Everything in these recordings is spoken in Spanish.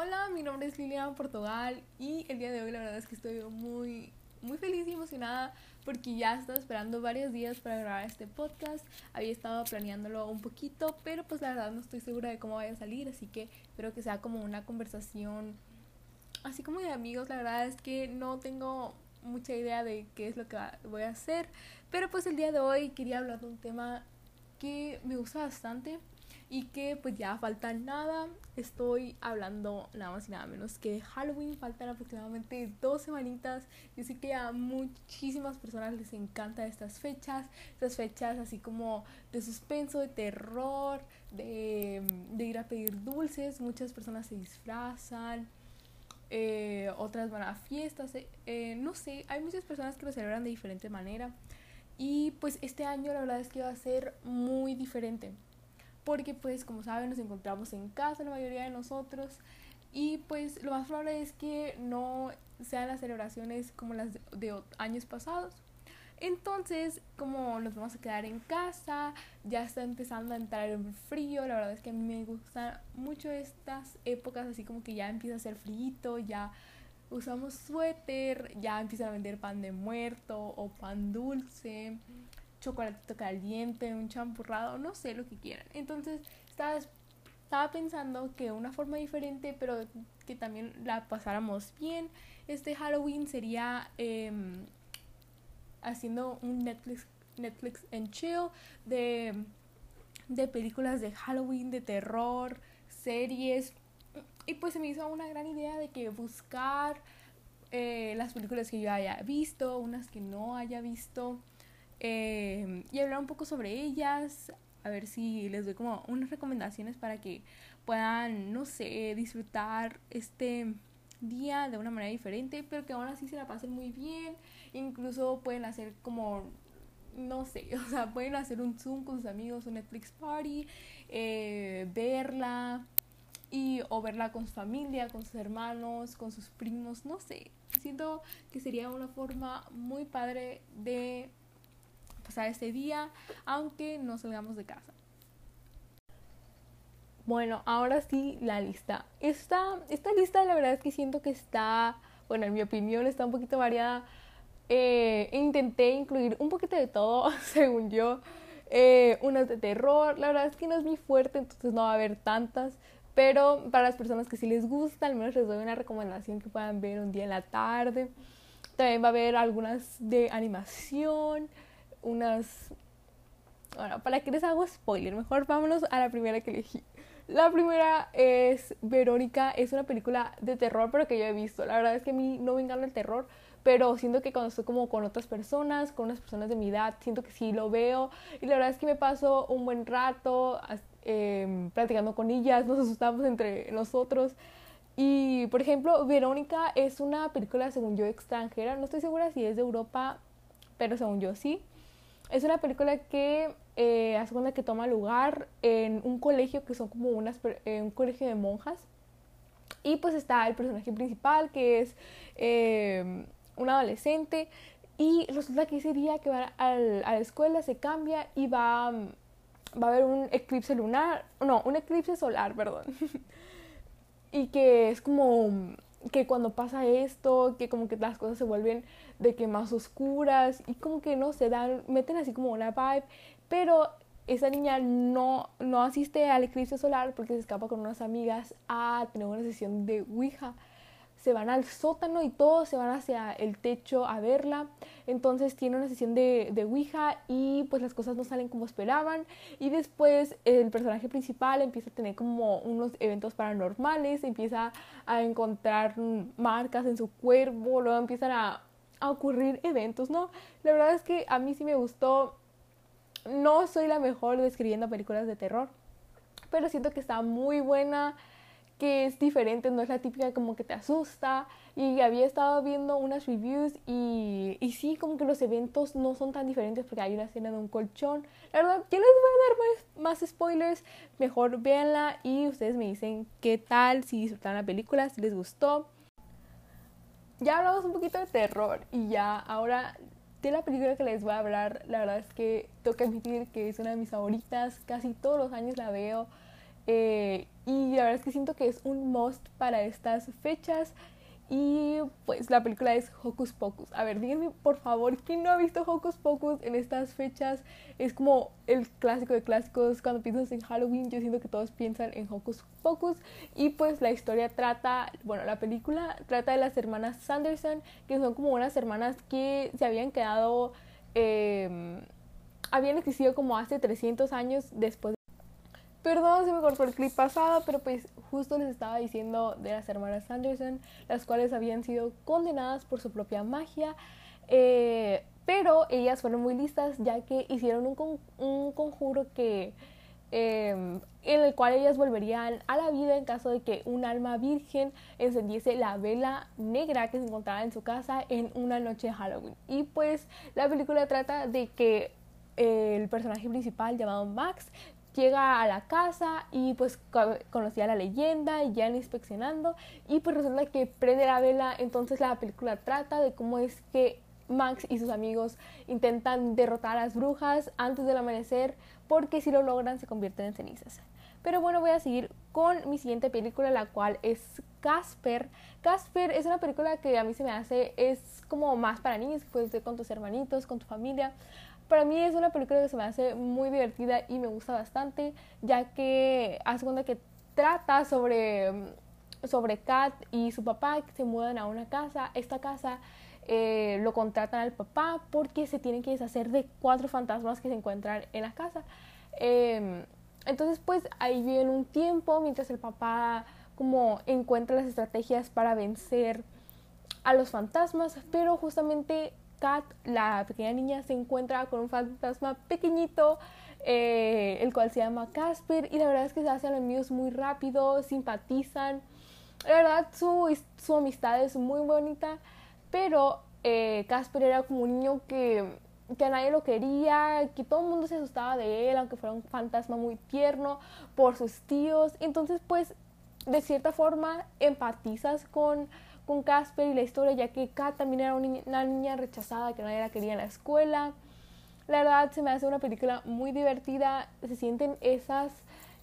Hola, mi nombre es Liliana Portugal y el día de hoy la verdad es que estoy muy muy feliz y emocionada porque ya estaba esperando varios días para grabar este podcast. Había estado planeándolo un poquito, pero pues la verdad no estoy segura de cómo vaya a salir, así que espero que sea como una conversación así como de amigos. La verdad es que no tengo mucha idea de qué es lo que voy a hacer, pero pues el día de hoy quería hablar de un tema que me gusta bastante y que pues ya falta nada. Estoy hablando nada más y nada menos que de Halloween. Faltan aproximadamente dos semanitas. Yo sé que a muchísimas personas les encantan estas fechas. Estas fechas así como de suspenso, de terror, de, ir a pedir dulces. Muchas personas se disfrazan. Eh, otras van a fiestas. Eh, eh, no sé, hay muchas personas que lo celebran de diferente manera. Y pues este año la verdad es que va a ser muy diferente porque pues como saben nos encontramos en casa la mayoría de nosotros y pues lo más probable es que no sean las celebraciones como las de, años pasados. Entonces, como nos vamos a quedar en casa, ya está empezando a entrar el frío, la verdad es que a mí me gustan mucho estas épocas, así como que ya empieza a hacer frío, ya usamos suéter, ya empiezan a vender pan de muerto o pan dulce chocolatito caliente, un champurrado, no sé lo que quieran. Entonces estaba, estaba pensando que una forma diferente, pero que también la pasáramos bien, este Halloween sería em, haciendo un Netflix, Netflix en chill de, de películas de Halloween, de terror, series. Y pues se me hizo una gran idea de que buscar eh, las películas que yo haya visto, unas que no haya visto eh, y hablar un poco sobre ellas, a ver si les doy como unas recomendaciones para que puedan, no sé, disfrutar este día de una manera diferente, pero que aún así se la pasen muy bien. Incluso pueden hacer como, no sé, o sea, pueden hacer un Zoom con sus amigos, un Netflix Party, eh, verla y o verla con su familia, con sus hermanos, con sus primos, no sé. Siento que sería una forma muy padre de pasar este día, aunque no salgamos de casa. Bueno, ahora sí la lista. Esta, esta lista la verdad es que siento que está, bueno, en mi opinión está un poquito variada. Eh, intenté incluir un poquito de todo, según yo. Eh, unas de terror, la verdad es que no es muy fuerte, entonces no va a haber tantas. Pero para las personas que sí les gusta, al menos les doy una recomendación que puedan ver un día en la tarde. También va a haber algunas de animación unas... Bueno, para que les hago spoiler, mejor vámonos a la primera que elegí. La primera es Verónica, es una película de terror, pero que yo he visto. La verdad es que a mí no me encanta el terror, pero siento que cuando estoy como con otras personas, con unas personas de mi edad, siento que sí lo veo. Y la verdad es que me paso un buen rato eh, platicando con ellas, nos asustamos entre nosotros. Y, por ejemplo, Verónica es una película, según yo, extranjera. No estoy segura si es de Europa, pero según yo sí. Es una película que eh, hace que toma lugar en un colegio que son como unas, eh, un colegio de monjas. Y pues está el personaje principal que es eh, un adolescente. Y resulta que ese día que va a la escuela se cambia y va, va a haber un eclipse lunar. No, un eclipse solar, perdón. y que es como que cuando pasa esto, que como que las cosas se vuelven de que más oscuras y como que no se dan, meten así como una vibe, pero esa niña no, no asiste al eclipse solar porque se escapa con unas amigas a tener una sesión de Ouija se van al sótano y todos se van hacia el techo a verla. Entonces tiene una sesión de, de Ouija y pues las cosas no salen como esperaban. Y después el personaje principal empieza a tener como unos eventos paranormales, empieza a encontrar marcas en su cuerpo, luego empiezan a, a ocurrir eventos, ¿no? La verdad es que a mí sí me gustó. No soy la mejor describiendo películas de terror, pero siento que está muy buena que es diferente, no es la típica como que te asusta. Y había estado viendo unas reviews y, y sí, como que los eventos no son tan diferentes porque hay una escena de un colchón. La verdad, yo les voy a dar más, más spoilers, mejor véanla y ustedes me dicen qué tal, si disfrutaron la película, si les gustó. Ya hablamos un poquito de terror y ya ahora de la película que les voy a hablar, la verdad es que tengo que admitir que es una de mis favoritas, casi todos los años la veo Eh, y la verdad es que siento que es un must para estas fechas. Y pues la película es Hocus Pocus. A ver, díganme por favor, ¿quién no ha visto Hocus Pocus en estas fechas? Es como el clásico de clásicos. Cuando piensas en Halloween, yo siento que todos piensan en Hocus Pocus. Y pues la historia trata, bueno, la película trata de las hermanas Sanderson, que son como unas hermanas que se habían quedado, eh, habían existido como hace 300 años después Perdón, se me cortó el clip pasado, pero pues justo les estaba diciendo de las hermanas Sanderson, las cuales habían sido condenadas por su propia magia. Eh, pero ellas fueron muy listas ya que hicieron un, un conjuro que em, en el cual ellas volverían a la vida en caso de que un alma virgen encendiese la vela negra que se encontraba en su casa en una noche de Halloween. Y pues la película trata de que el personaje principal llamado Max llega a la casa y pues conocía la leyenda y ya inspeccionando y pues resulta que prende la vela, entonces la película trata de cómo es que Max y sus amigos intentan derrotar a las brujas antes del amanecer porque si lo logran se convierten en cenizas. Pero bueno, voy a seguir con mi siguiente película, la cual es Casper. Casper es una película que a mí se me hace, es como más para niños, puedes ver con tus hermanitos, con tu familia. Para mí es una película que se me hace muy divertida y me gusta bastante, ya que hace cuenta que trata sobre, sobre Kat y su papá que se mudan a una casa. Esta casa eh, lo contratan al papá porque se tienen que deshacer de cuatro fantasmas que se encuentran en la casa. Em, entonces pues ahí viven un tiempo mientras el papá como encuentra las estrategias para vencer a los fantasmas, pero justamente Kat, la pequeña niña, se encuentra con un fantasma pequeñito, eh, el cual se llama Casper, y la verdad es que se hacen amigos muy rápido, simpatizan. La verdad, su, su amistad es muy bonita, pero eh, Casper era como un niño que, que nadie lo quería, que todo el mundo se asustaba de él, aunque fuera un fantasma muy tierno por sus tíos. Entonces, pues, de cierta forma, empatizas con con Casper y la historia, ya que Kat también era una niña rechazada que nadie la quería en la escuela. La verdad se me hace una película muy divertida, se sienten esas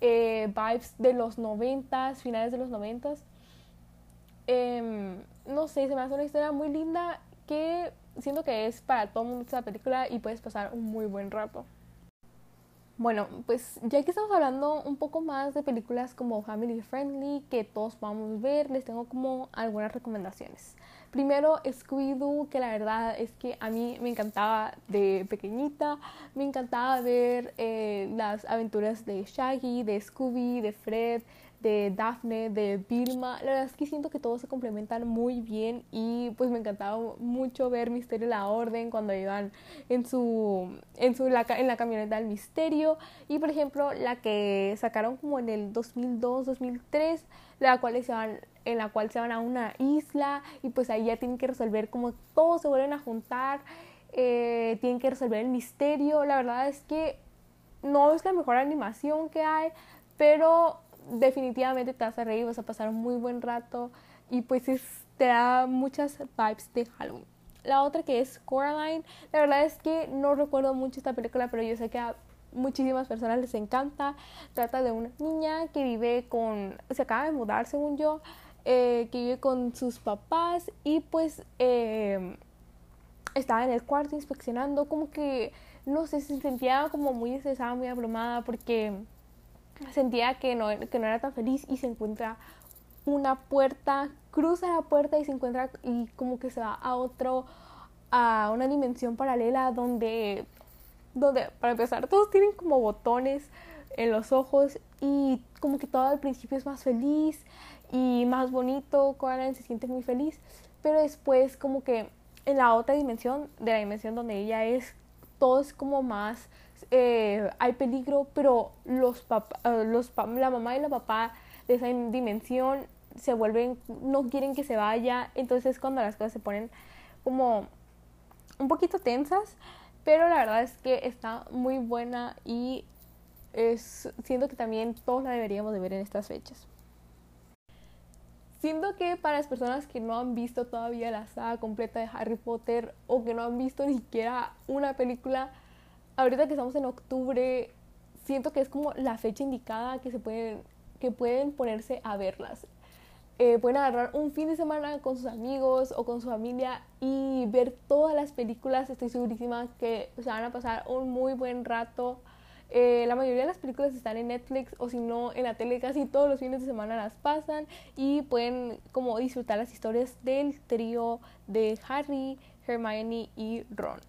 eh, vibes de los noventas, finales de los noventas. Em, no sé, se me hace una historia muy linda que siento que es para todo el mundo esta película y puedes pasar un muy buen rato. Bueno, pues ya que estamos hablando un poco más de películas como family friendly que todos podamos ver, les tengo como algunas recomendaciones. Primero, Scooby-Doo, que la verdad es que a mí me encantaba de pequeñita, me encantaba ver eh, las aventuras de Shaggy, de Scooby, de Fred, de Daphne, de Vilma. La verdad es que siento que todos se complementan muy bien y pues me encantaba mucho ver Misterio y la Orden cuando iban en su en su la, en la camioneta del Misterio y por ejemplo la que sacaron como en el 2002, 2003, la cual se van en la cual se van a una isla y pues ahí ya tienen que resolver como todos se vuelven a juntar, eh, tienen que resolver el misterio. La verdad es que no es la mejor animación que hay, pero definitivamente te vas a reír, vas a pasar un muy buen rato y pues te da muchas vibes de Halloween. La otra que es Coraline, la verdad es que no recuerdo mucho esta película, pero yo sé que a muchísimas personas les encanta. Trata de una niña que vive con, se acaba de mudar según yo, eh, que vive con sus papás y pues eh, estaba en el cuarto inspeccionando, como que, no sé, se sentía como muy estresada, muy abrumada porque sentía que no, que no era tan feliz y se encuentra una puerta, cruza la puerta y se encuentra y como que se va a otro, a una dimensión paralela donde, donde para empezar todos tienen como botones en los ojos y como que todo al principio es más feliz y más bonito, Coraline se siente muy feliz, pero después como que en la otra dimensión, de la dimensión donde ella es, todo es como más eh, hay peligro, pero los, eh, los la mamá y la papá de esa dimensión se vuelven, no quieren que se vaya, entonces cuando las cosas se ponen como un poquito tensas, pero la verdad es que está muy buena y es, siento que también todos la deberíamos de ver en estas fechas. Siento que para las personas que no han visto todavía la saga completa de Harry Potter o que no han visto ni siquiera una película, ahorita que estamos en octubre, siento que es como la fecha indicada que se pueden que pueden ponerse a verlas. Eh, pueden agarrar un fin de semana con sus amigos o con su familia y ver todas las películas. Estoy segurísima que se van a pasar un muy buen rato. Eh, la mayoría de las películas están en Netflix o si no en la tele casi todos los fines de semana las pasan y pueden como disfrutar las historias del trío de Harry, Hermione y Ron.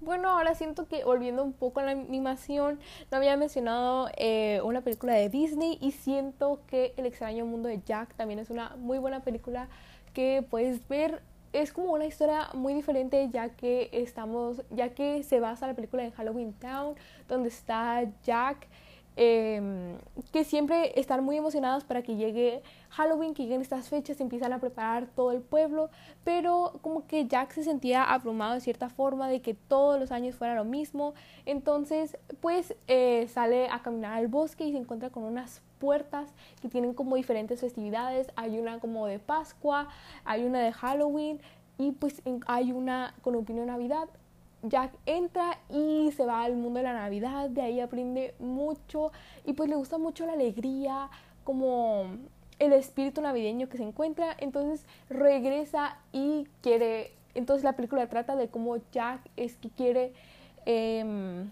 Bueno, ahora siento que volviendo un poco a la animación, no había mencionado eh, una película de Disney y siento que El extraño mundo de Jack también es una muy buena película que puedes ver. Es como una historia muy diferente ya que estamos, ya que se basa la película en Halloween Town, donde está Jack Em, que siempre están muy emocionados para que llegue Halloween, que lleguen estas fechas, empiezan a preparar todo el pueblo, pero como que Jack se sentía abrumado de cierta forma de que todos los años fuera lo mismo, entonces pues eh, sale a caminar al bosque y se encuentra con unas puertas que tienen como diferentes festividades, hay una como de Pascua, hay una de Halloween y pues hay una con opinión Navidad, Jack entra y se va al mundo de la Navidad, de ahí aprende mucho y pues le gusta mucho la alegría, como el espíritu navideño que se encuentra, entonces regresa y quiere, entonces la película trata de cómo Jack es que quiere em,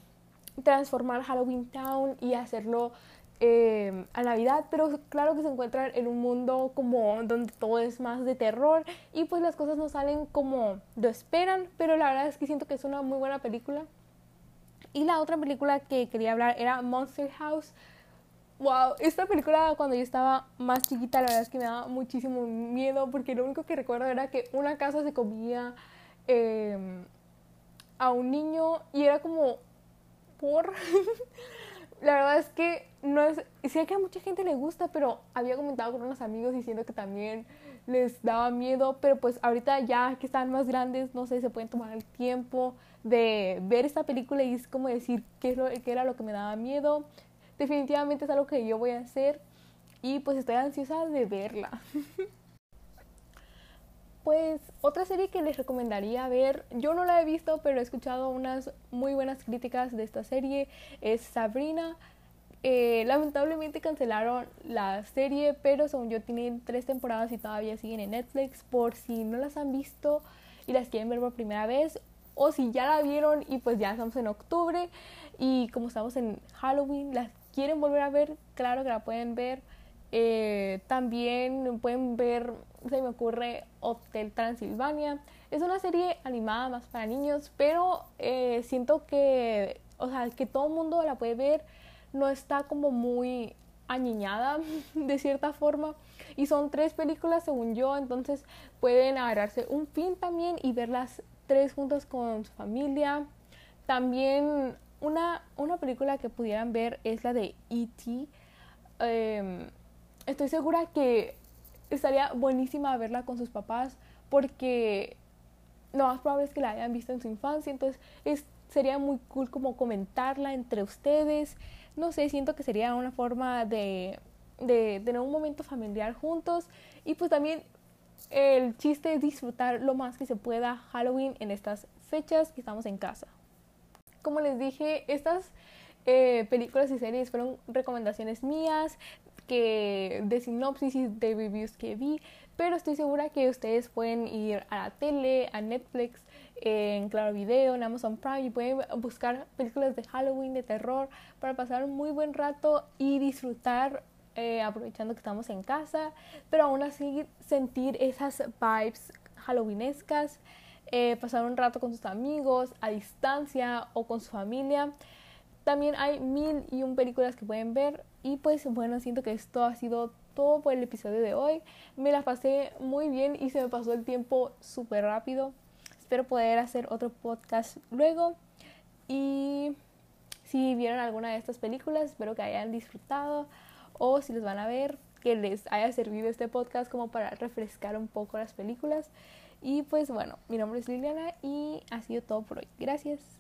transformar Halloween Town y hacerlo eh, a Navidad, pero claro que se encuentran en un mundo como donde todo es más de terror y pues las cosas no salen como lo esperan, pero la verdad es que siento que es una muy buena película. Y la otra película que quería hablar era Monster House. Wow, esta película cuando yo estaba más chiquita la verdad es que me daba muchísimo miedo porque lo único que recuerdo era que una casa se comía em, a un niño y era como por... la verdad es que no es, sé que a mucha gente le gusta, pero había comentado con unos amigos diciendo que también les daba miedo, pero pues ahorita ya que están más grandes, no sé, se pueden tomar el tiempo de ver esta película y es como decir qué, es lo, qué era lo que me daba miedo. Definitivamente es algo que yo voy a hacer y pues estoy ansiosa de verla. Pues otra serie que les recomendaría ver, yo no la he visto, pero he escuchado unas muy buenas críticas de esta serie, es Sabrina. Eh, lamentablemente cancelaron la serie, pero según yo tienen tres temporadas y todavía siguen en Netflix. Por si no las han visto y las quieren ver por primera vez, o si ya la vieron y pues ya estamos en octubre y como estamos en Halloween, las quieren volver a ver, claro que la pueden ver. Eh, también pueden ver, se me ocurre, Hotel Transilvania. Es una serie animada más para niños, pero eh, siento que, o sea, que todo el mundo la puede ver. No está como muy añiñada de cierta forma. Y son tres películas según yo, entonces pueden agarrarse un fin también y verlas tres juntas con su familia. También una, una película que pudieran ver es la de E.T. Em, estoy segura que estaría buenísima verla con sus papás porque lo más probable es que la hayan visto en su infancia, entonces es, sería muy cool como comentarla entre ustedes. No sé, siento que sería una forma de, de tener un momento familiar juntos y pues también el chiste es disfrutar lo más que se pueda Halloween en estas fechas que estamos en casa. Como les dije, estas eh, películas y series fueron recomendaciones mías que de sinopsis y de reviews que vi, pero estoy segura que ustedes pueden ir a la tele, a Netflix, en Claro Video, en Amazon Prime y pueden buscar películas de Halloween, de terror, para pasar un muy buen rato y disfrutar eh, aprovechando que estamos en casa, pero aún así sentir esas vibes halloweenescas, eh, pasar un rato con sus amigos, a distancia o con su familia. También hay mil y un películas que pueden ver y pues bueno, siento que esto ha sido todo por el episodio de hoy. Me la pasé muy bien y se me pasó el tiempo súper rápido. Espero poder hacer otro podcast luego. Y si vieron alguna de estas películas, espero que hayan disfrutado. O si les van a ver, que les haya servido este podcast como para refrescar un poco las películas. Y pues bueno, mi nombre es Liliana y ha sido todo por hoy. Gracias.